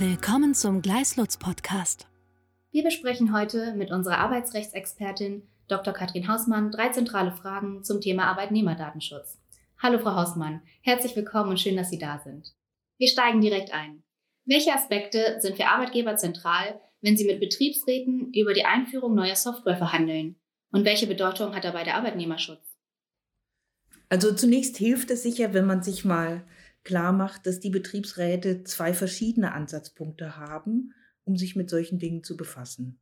Willkommen zum Gleislutz Podcast. Wir besprechen heute mit unserer Arbeitsrechtsexpertin Dr. Katrin Hausmann drei zentrale Fragen zum Thema Arbeitnehmerdatenschutz. Hallo Frau Hausmann, herzlich willkommen und schön, dass Sie da sind. Wir steigen direkt ein. Welche Aspekte sind für Arbeitgeber zentral, wenn sie mit Betriebsräten über die Einführung neuer Software verhandeln? Und welche Bedeutung hat dabei der Arbeitnehmerschutz? Also zunächst hilft es sicher, wenn man sich mal klar macht, dass die Betriebsräte zwei verschiedene Ansatzpunkte haben, um sich mit solchen Dingen zu befassen.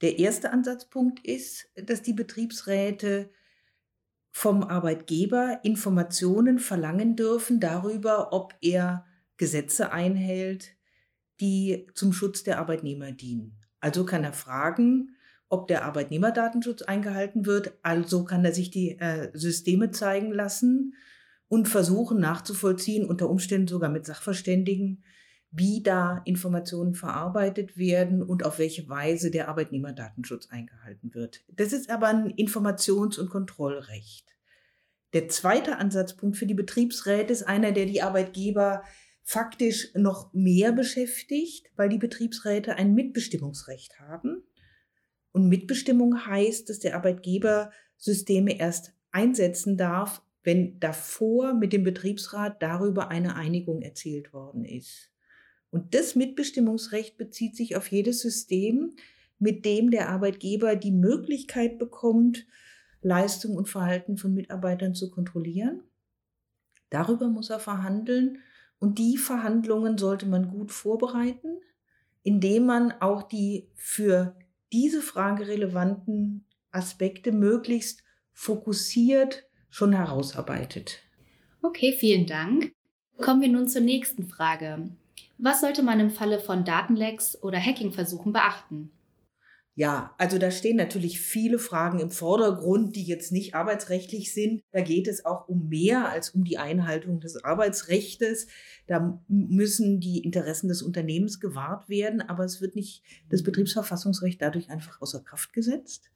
Der erste Ansatzpunkt ist, dass die Betriebsräte vom Arbeitgeber Informationen verlangen dürfen darüber, ob er Gesetze einhält, die zum Schutz der Arbeitnehmer dienen. Also kann er fragen, ob der Arbeitnehmerdatenschutz eingehalten wird. Also kann er sich die äh, Systeme zeigen lassen und versuchen nachzuvollziehen, unter Umständen sogar mit Sachverständigen, wie da Informationen verarbeitet werden und auf welche Weise der Arbeitnehmerdatenschutz eingehalten wird. Das ist aber ein Informations- und Kontrollrecht. Der zweite Ansatzpunkt für die Betriebsräte ist einer, der die Arbeitgeber faktisch noch mehr beschäftigt, weil die Betriebsräte ein Mitbestimmungsrecht haben. Und Mitbestimmung heißt, dass der Arbeitgeber Systeme erst einsetzen darf, wenn davor mit dem Betriebsrat darüber eine Einigung erzielt worden ist. Und das Mitbestimmungsrecht bezieht sich auf jedes System, mit dem der Arbeitgeber die Möglichkeit bekommt, Leistung und Verhalten von Mitarbeitern zu kontrollieren. Darüber muss er verhandeln und die Verhandlungen sollte man gut vorbereiten, indem man auch die für diese Frage relevanten Aspekte möglichst fokussiert schon herausarbeitet. Okay, vielen Dank. Kommen wir nun zur nächsten Frage. Was sollte man im Falle von Datenlecks oder Hackingversuchen beachten? Ja, also da stehen natürlich viele Fragen im Vordergrund, die jetzt nicht arbeitsrechtlich sind. Da geht es auch um mehr als um die Einhaltung des Arbeitsrechtes. Da müssen die Interessen des Unternehmens gewahrt werden, aber es wird nicht das Betriebsverfassungsrecht dadurch einfach außer Kraft gesetzt.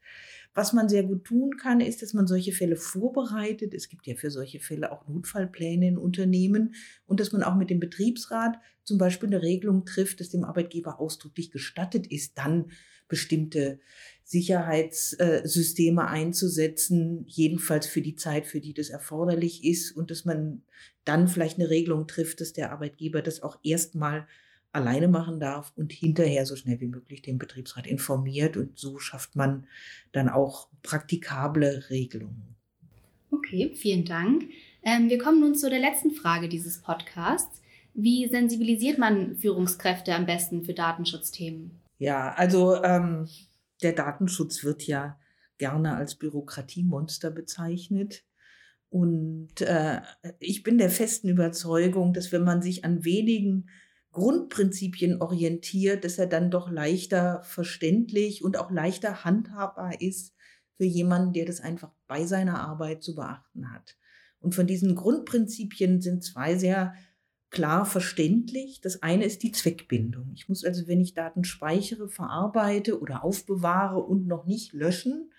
Was man sehr gut tun kann, ist, dass man solche Fälle vorbereitet. Es gibt ja für solche Fälle auch Notfallpläne in Unternehmen und dass man auch mit dem Betriebsrat zum Beispiel eine Regelung trifft, dass dem Arbeitgeber ausdrücklich gestattet ist, dann bestimmte Sicherheitssysteme einzusetzen, jedenfalls für die Zeit, für die das erforderlich ist und dass man dann vielleicht eine Regelung trifft, dass der Arbeitgeber das auch erstmal alleine machen darf und hinterher so schnell wie möglich den Betriebsrat informiert. Und so schafft man dann auch praktikable Regelungen. Okay, vielen Dank. Ähm, wir kommen nun zu der letzten Frage dieses Podcasts. Wie sensibilisiert man Führungskräfte am besten für Datenschutzthemen? Ja, also ähm, der Datenschutz wird ja gerne als Bürokratiemonster bezeichnet. Und äh, ich bin der festen Überzeugung, dass wenn man sich an wenigen Grundprinzipien orientiert, dass er dann doch leichter verständlich und auch leichter handhabbar ist für jemanden, der das einfach bei seiner Arbeit zu beachten hat. Und von diesen Grundprinzipien sind zwei sehr klar verständlich. Das eine ist die Zweckbindung. Ich muss also, wenn ich Daten speichere, verarbeite oder aufbewahre und noch nicht löschen,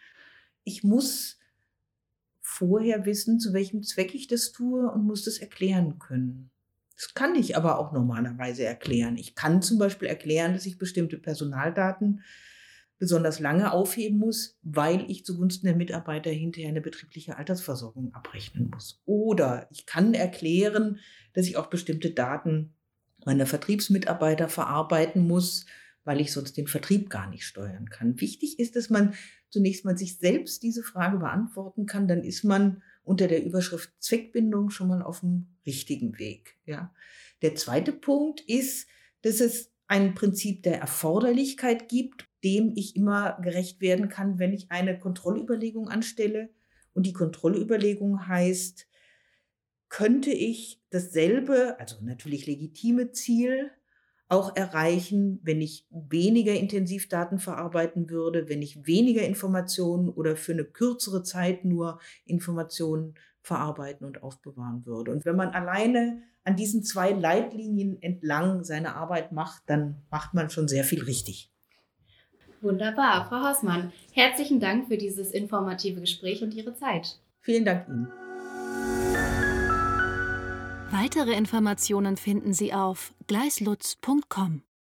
ich muss vorher wissen, zu welchem Zweck ich das tue und muss das erklären können. Das kann ich aber auch normalerweise erklären. Ich kann zum Beispiel erklären, dass ich bestimmte Personaldaten besonders lange aufheben muss, weil ich zugunsten der Mitarbeiter hinterher eine betriebliche Altersversorgung abrechnen muss. Oder ich kann erklären, dass ich auch bestimmte Daten meiner Vertriebsmitarbeiter verarbeiten muss, weil ich sonst den Vertrieb gar nicht steuern kann. Wichtig ist, dass man zunächst mal sich selbst diese Frage beantworten kann, dann ist man unter der Überschrift Zweckbindung schon mal auf dem richtigen Weg. Ja. Der zweite Punkt ist, dass es ein Prinzip der Erforderlichkeit gibt, dem ich immer gerecht werden kann, wenn ich eine Kontrollüberlegung anstelle. Und die Kontrollüberlegung heißt, könnte ich dasselbe, also natürlich legitime Ziel auch erreichen, wenn ich weniger intensiv Daten verarbeiten würde, wenn ich weniger Informationen oder für eine kürzere Zeit nur Informationen verarbeiten und aufbewahren würde. Und wenn man alleine an diesen zwei Leitlinien entlang seine Arbeit macht, dann macht man schon sehr viel richtig. Wunderbar, Frau Hausmann. Herzlichen Dank für dieses informative Gespräch und Ihre Zeit. Vielen Dank Ihnen. Weitere Informationen finden Sie auf gleislutz.com.